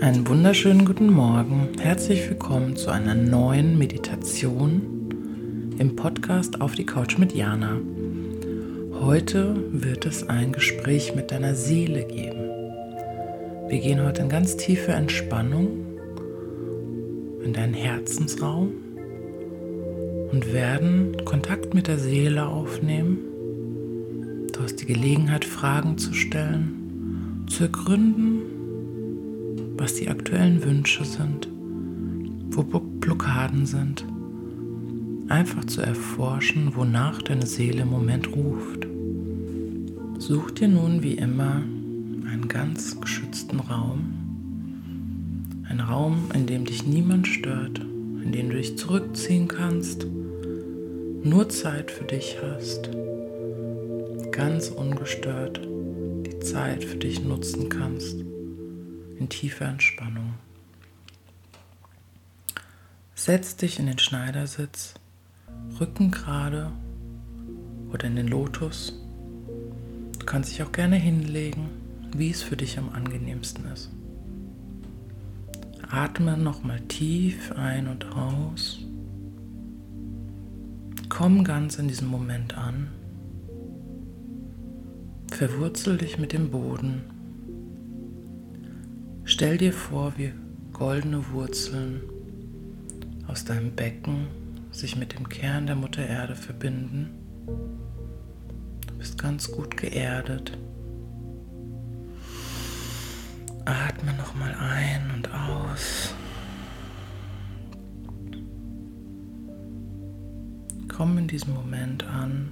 Einen wunderschönen guten Morgen. Herzlich willkommen zu einer neuen Meditation im Podcast Auf die Couch mit Jana. Heute wird es ein Gespräch mit deiner Seele geben. Wir gehen heute in ganz tiefe Entspannung in deinen Herzensraum und werden Kontakt mit der Seele aufnehmen. Du hast die Gelegenheit, Fragen zu stellen, zu ergründen, was die aktuellen Wünsche sind, wo Blockaden sind. Einfach zu erforschen, wonach deine Seele im Moment ruft. Such dir nun wie immer einen ganz geschützten Raum. Ein Raum, in dem dich niemand stört, in dem du dich zurückziehen kannst, nur Zeit für dich hast, ganz ungestört die Zeit für dich nutzen kannst in tiefer Entspannung. Setz dich in den Schneidersitz, Rücken gerade oder in den Lotus. Du kannst dich auch gerne hinlegen, wie es für dich am angenehmsten ist. Atme nochmal tief ein und aus. Komm ganz in diesem Moment an. Verwurzel dich mit dem Boden Stell dir vor, wie goldene Wurzeln aus deinem Becken sich mit dem Kern der Mutter Erde verbinden. Du bist ganz gut geerdet. Atme nochmal ein und aus. Komm in diesem Moment an.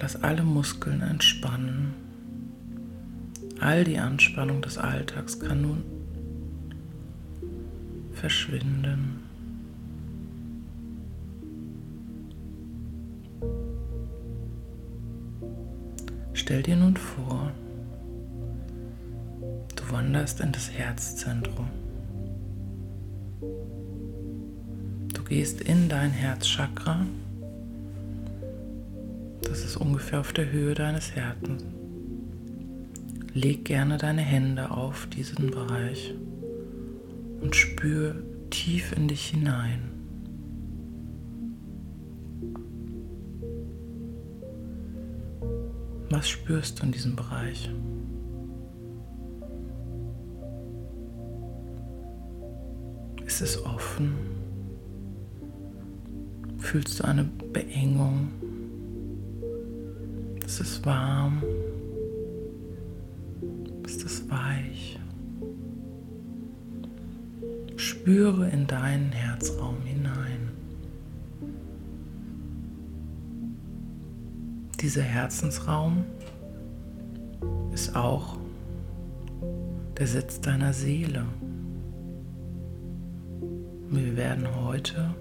Lass alle Muskeln entspannen. All die Anspannung des Alltags kann nun verschwinden. Stell dir nun vor, du wanderst in das Herzzentrum. Du gehst in dein Herzchakra. Das ist ungefähr auf der Höhe deines Herzens. Leg gerne deine Hände auf diesen Bereich und spür tief in dich hinein. Was spürst du in diesem Bereich? Ist es offen? Fühlst du eine Beengung? Ist es warm? ist es weich. Spüre in deinen Herzraum hinein. Dieser Herzensraum ist auch der Sitz deiner Seele. Wir werden heute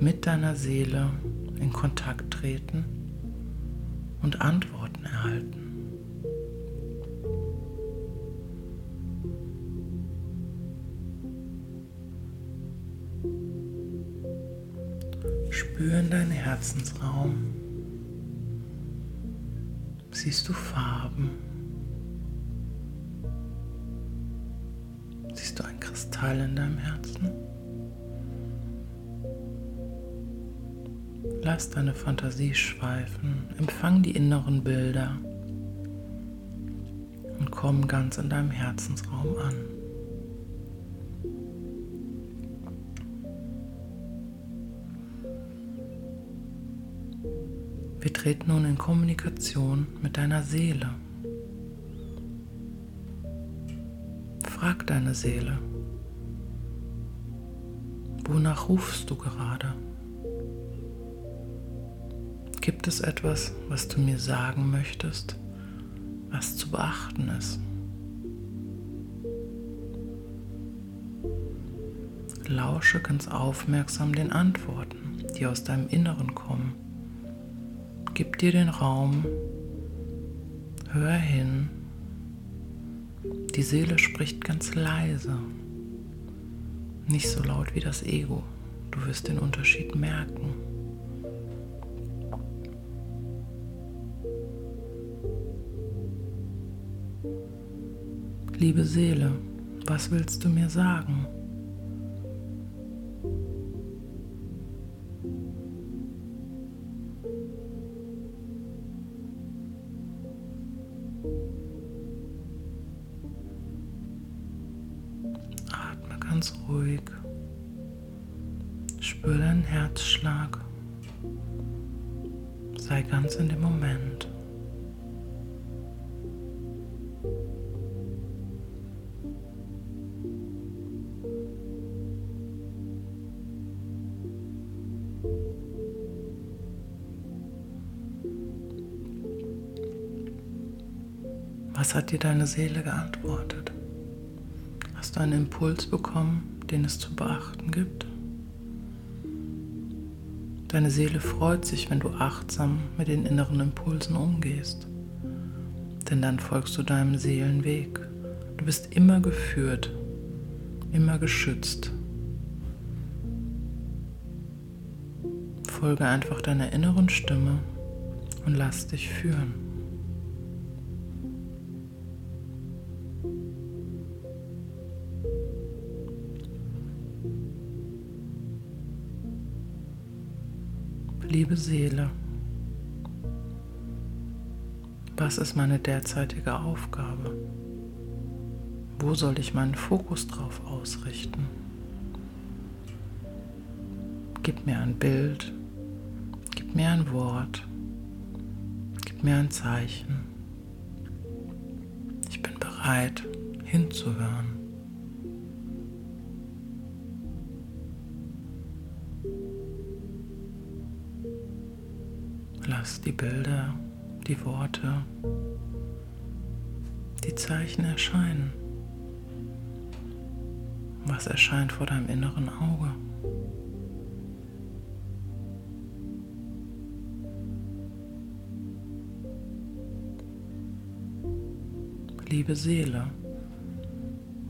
mit deiner Seele in Kontakt treten und Antworten erhalten. Spür in deinen Herzensraum. Siehst du Farben? Siehst du ein Kristall in deinem Herzen? Lass deine Fantasie schweifen, empfang die inneren Bilder und komm ganz in deinem Herzensraum an. Treten nun in Kommunikation mit deiner Seele. Frag deine Seele, wonach rufst du gerade? Gibt es etwas, was du mir sagen möchtest, was zu beachten ist? Lausche ganz aufmerksam den Antworten, die aus deinem Inneren kommen Gib dir den Raum, hör hin, Die Seele spricht ganz leise, nicht so laut wie das Ego. Du wirst den Unterschied merken. Liebe Seele, was willst du mir sagen? Was hat dir deine Seele geantwortet? Hast du einen Impuls bekommen, den es zu beachten gibt? Deine Seele freut sich, wenn du achtsam mit den inneren Impulsen umgehst. Denn dann folgst du deinem Seelenweg. Du bist immer geführt, immer geschützt. Folge einfach deiner inneren Stimme und lass dich führen. Liebe Seele, was ist meine derzeitige Aufgabe? Wo soll ich meinen Fokus drauf ausrichten? Gib mir ein Bild, gib mir ein Wort, gib mir ein Zeichen. Ich bin bereit hinzuhören. Lass die Bilder, die Worte, die Zeichen erscheinen. Was erscheint vor deinem inneren Auge? Liebe Seele,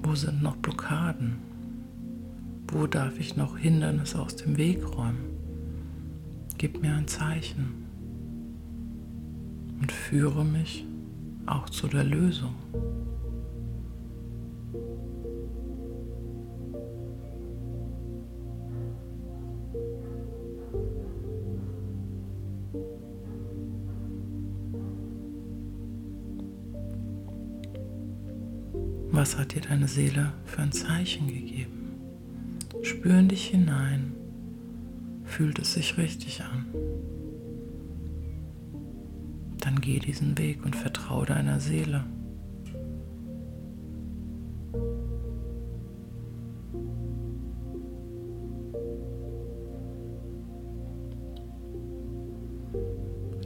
wo sind noch Blockaden? Wo darf ich noch Hindernisse aus dem Weg räumen? Gib mir ein Zeichen und führe mich auch zu der Lösung. Was hat dir deine Seele für ein Zeichen gegeben? Spür in dich hinein. Fühlt es sich richtig an? Dann geh diesen Weg und vertraue deiner Seele.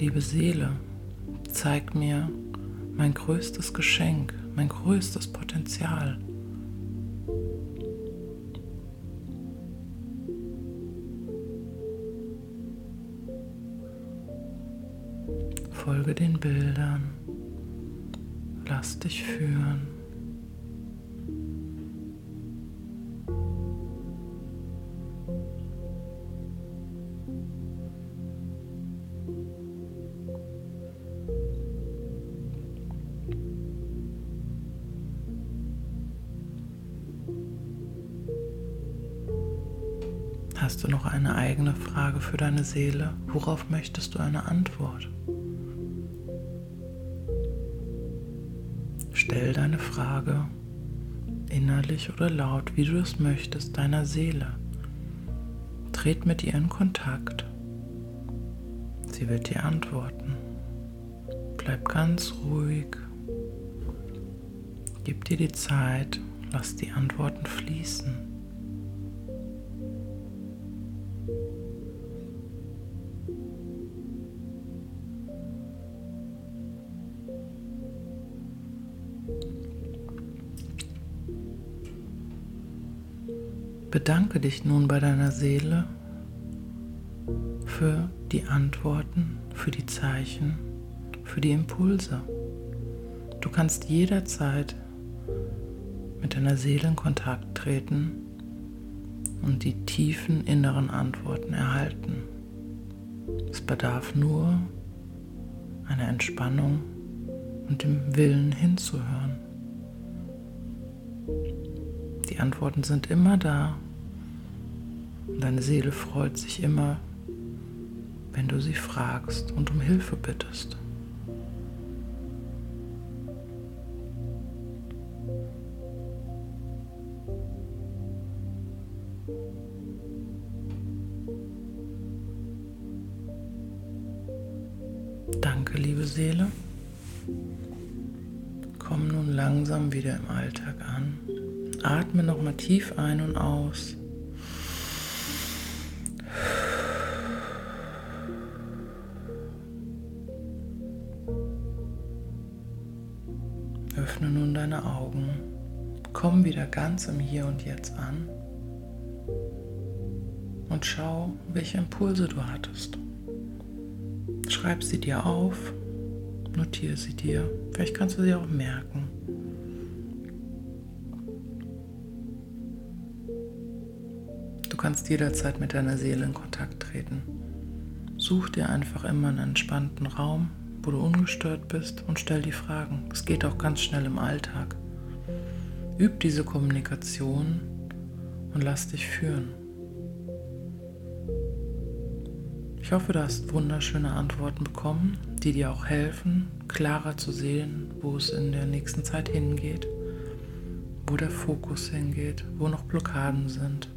Liebe Seele, zeig mir mein größtes Geschenk, mein größtes Potenzial. Folge den Bildern. Lass dich führen. Hast du noch eine eigene Frage für deine Seele? Worauf möchtest du eine Antwort? Stell deine Frage innerlich oder laut, wie du es möchtest, deiner Seele. Tret mit ihr in Kontakt. Sie wird dir antworten. Bleib ganz ruhig. Gib dir die Zeit, lass die Antworten fließen. Bedanke dich nun bei deiner Seele für die Antworten, für die Zeichen, für die Impulse. Du kannst jederzeit mit deiner Seele in Kontakt treten und die tiefen inneren Antworten erhalten. Es bedarf nur einer Entspannung und dem Willen hinzuhören. Die Antworten sind immer da. Deine Seele freut sich immer, wenn du sie fragst und um Hilfe bittest. Danke, liebe Seele. Komm nun langsam wieder im Alltag an. Atme nochmal tief ein und aus. Öffne nun deine Augen. Komm wieder ganz im Hier und Jetzt an. Und schau, welche Impulse du hattest. Schreib sie dir auf, notiere sie dir. Vielleicht kannst du sie auch merken. Kannst jederzeit mit deiner Seele in Kontakt treten. Such dir einfach immer einen entspannten Raum, wo du ungestört bist und stell die Fragen. Es geht auch ganz schnell im Alltag. Üb diese Kommunikation und lass dich führen. Ich hoffe, du hast wunderschöne Antworten bekommen, die dir auch helfen, klarer zu sehen, wo es in der nächsten Zeit hingeht, wo der Fokus hingeht, wo noch Blockaden sind.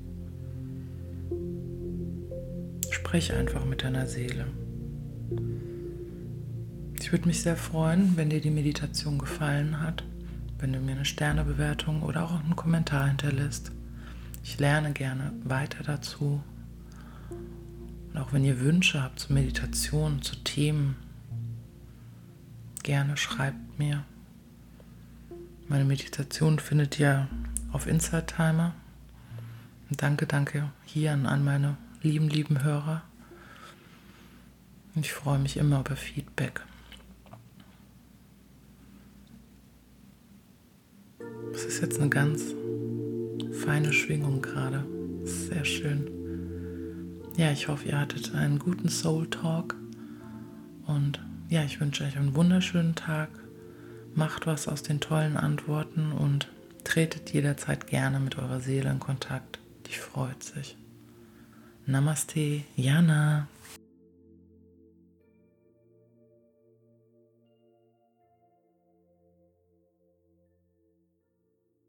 Sprich einfach mit deiner Seele. Ich würde mich sehr freuen, wenn dir die Meditation gefallen hat, wenn du mir eine Sternebewertung oder auch einen Kommentar hinterlässt. Ich lerne gerne weiter dazu und auch wenn ihr Wünsche habt zur Meditation, zu Themen, gerne schreibt mir. Meine Meditation findet ihr auf Inside Timer. Und danke, danke hier an meine lieben, lieben Hörer. Und ich freue mich immer über Feedback. Das ist jetzt eine ganz feine Schwingung gerade. Sehr schön. Ja, ich hoffe, ihr hattet einen guten Soul Talk und ja, ich wünsche euch einen wunderschönen Tag. Macht was aus den tollen Antworten und tretet jederzeit gerne mit eurer Seele in Kontakt. Die freut sich. Namaste, Jana.